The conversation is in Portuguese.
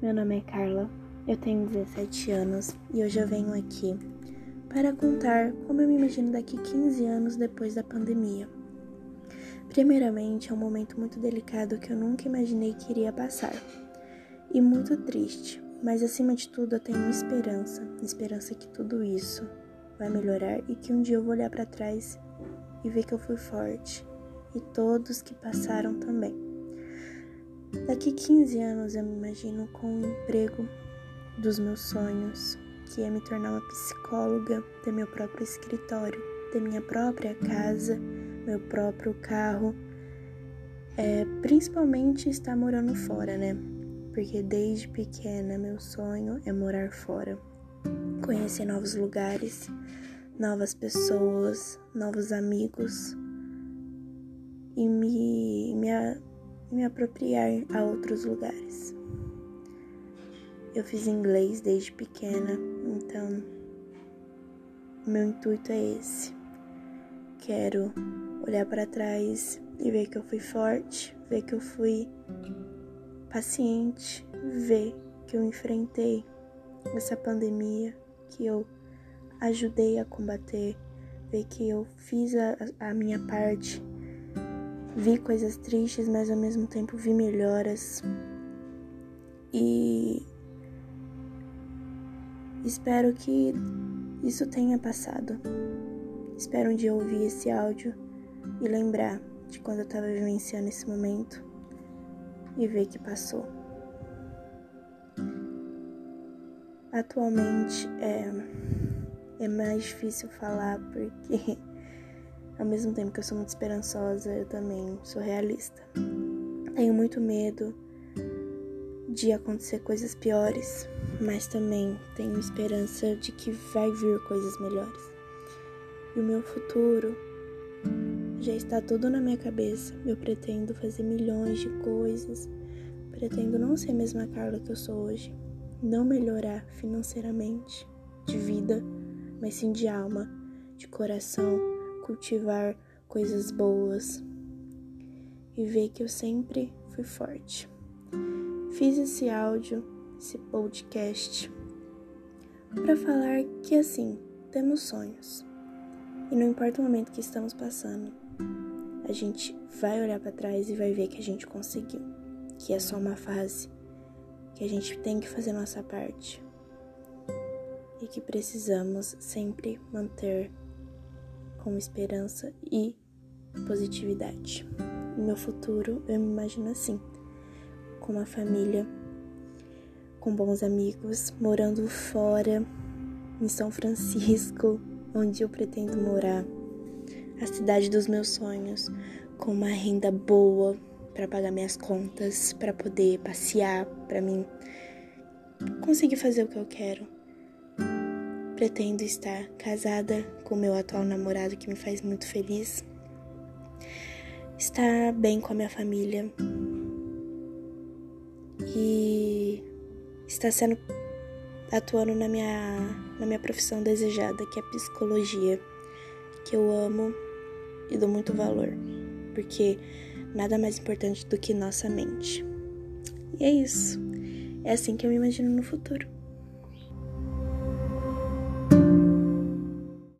meu nome é Carla, eu tenho 17 anos e hoje eu venho aqui para contar como eu me imagino daqui 15 anos depois da pandemia. Primeiramente, é um momento muito delicado que eu nunca imaginei que iria passar e muito triste, mas acima de tudo eu tenho esperança esperança que tudo isso vai melhorar e que um dia eu vou olhar para trás e ver que eu fui forte e todos que passaram também. Daqui 15 anos eu me imagino com o um emprego dos meus sonhos, que é me tornar uma psicóloga, ter meu próprio escritório, ter minha própria casa, meu próprio carro. É, principalmente estar morando fora, né? Porque desde pequena meu sonho é morar fora, conhecer novos lugares, novas pessoas, novos amigos e me, me me apropriar a outros lugares. Eu fiz inglês desde pequena, então meu intuito é esse. Quero olhar para trás e ver que eu fui forte, ver que eu fui paciente, ver que eu enfrentei essa pandemia, que eu ajudei a combater, ver que eu fiz a, a minha parte Vi coisas tristes, mas ao mesmo tempo vi melhoras. E espero que isso tenha passado. Espero um dia ouvir esse áudio e lembrar de quando eu estava vivenciando esse momento e ver que passou. Atualmente é, é mais difícil falar porque ao mesmo tempo que eu sou muito esperançosa, eu também sou realista. Tenho muito medo de acontecer coisas piores, mas também tenho esperança de que vai vir coisas melhores. E o meu futuro já está tudo na minha cabeça. Eu pretendo fazer milhões de coisas. Pretendo não ser a mesma Carla que eu sou hoje. Não melhorar financeiramente, de vida, mas sim de alma, de coração cultivar coisas boas e ver que eu sempre fui forte. Fiz esse áudio, esse podcast, para falar que assim, temos sonhos. E não importa o momento que estamos passando, a gente vai olhar para trás e vai ver que a gente conseguiu, que é só uma fase, que a gente tem que fazer nossa parte e que precisamos sempre manter com esperança e positividade. No meu futuro, eu me imagino assim, com uma família, com bons amigos, morando fora, em São Francisco, onde eu pretendo morar, a cidade dos meus sonhos, com uma renda boa para pagar minhas contas, para poder passear, para mim conseguir fazer o que eu quero Pretendo estar casada com meu atual namorado que me faz muito feliz. Estar bem com a minha família. E estar sendo atuando na minha na minha profissão desejada, que é psicologia, que eu amo e dou muito valor, porque nada mais importante do que nossa mente. E é isso. É assim que eu me imagino no futuro.